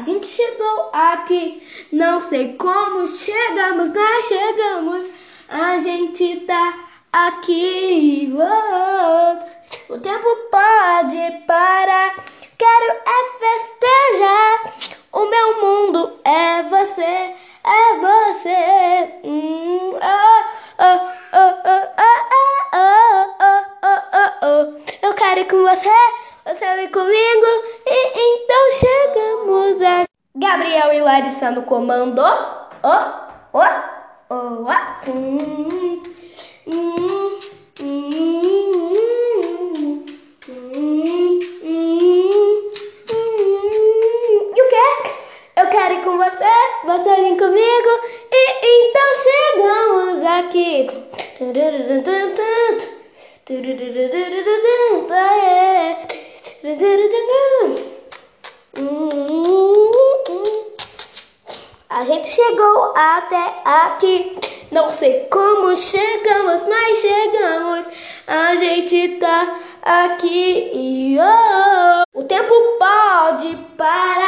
gente chegou aqui. Não sei como chegamos, mas chegamos. A gente tá aqui. Oh, o tempo pode parar. Quero é festejar. O meu mundo é você, é você. Hum, oh, oh, oh, oh, oh, oh, oh, oh, oh. Eu quero ir com você, você vem comigo. E então a Gabriel e Larissa no comando. Oh, oh, oh. E o quê? Eu quero ir com você, você vem comigo. E então chegamos aqui. A gente chegou até aqui. Não sei como chegamos, mas chegamos. A gente tá aqui. Oh, o tempo pode parar.